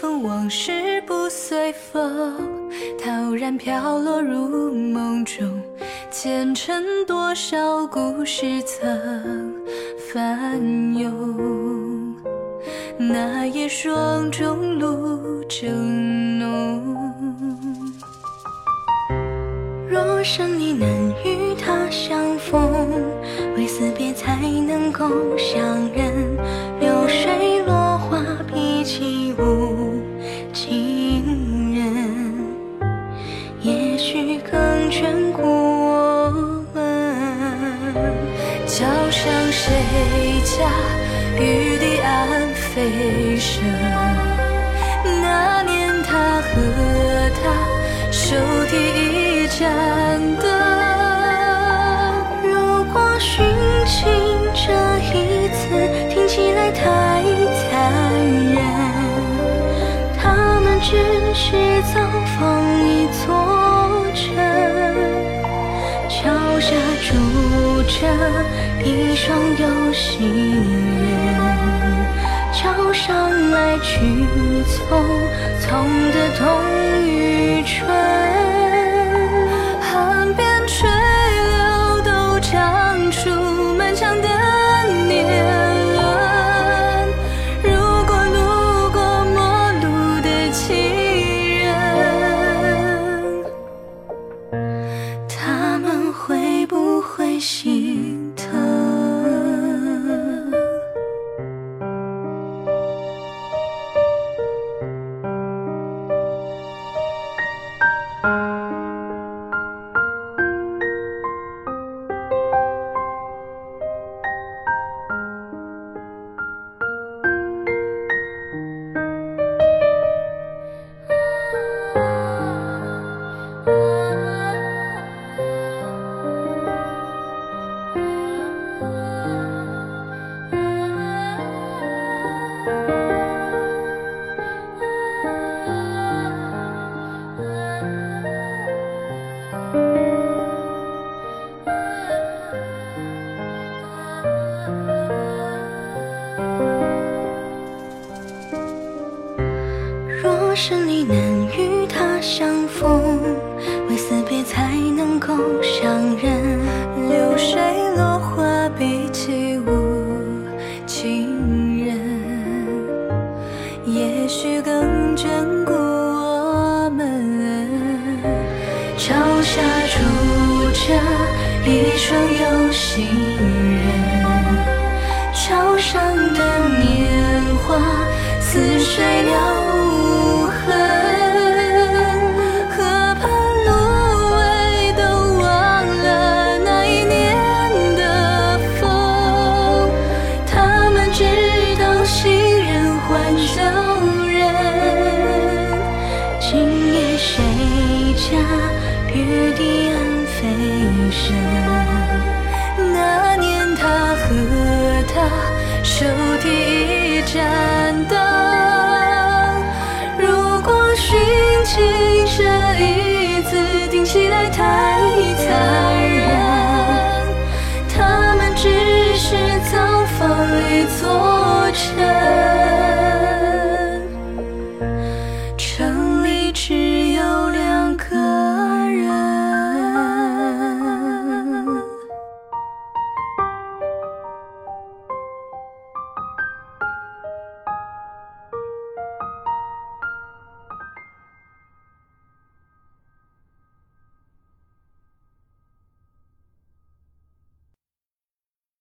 风，往事不随风，陶然飘落入梦中，前尘多少故事曾翻涌。那夜霜中露正浓，若生离难与他相逢，为死别才能够相认。流水落花比起无家玉笛暗飞声？那年他和她手提一盏灯。如果寻情这一次听起来太残忍，他们只是造访一座城，桥下住着一双有心人，桥上来去匆匆的冬与春。生离难与他相逢，为死别才能够相认。流水落花比起无情人，也许更眷顾我们。桥下住着一双有心人，桥上的年华似水了家玉笛暗飞声？那年他和她手提一盏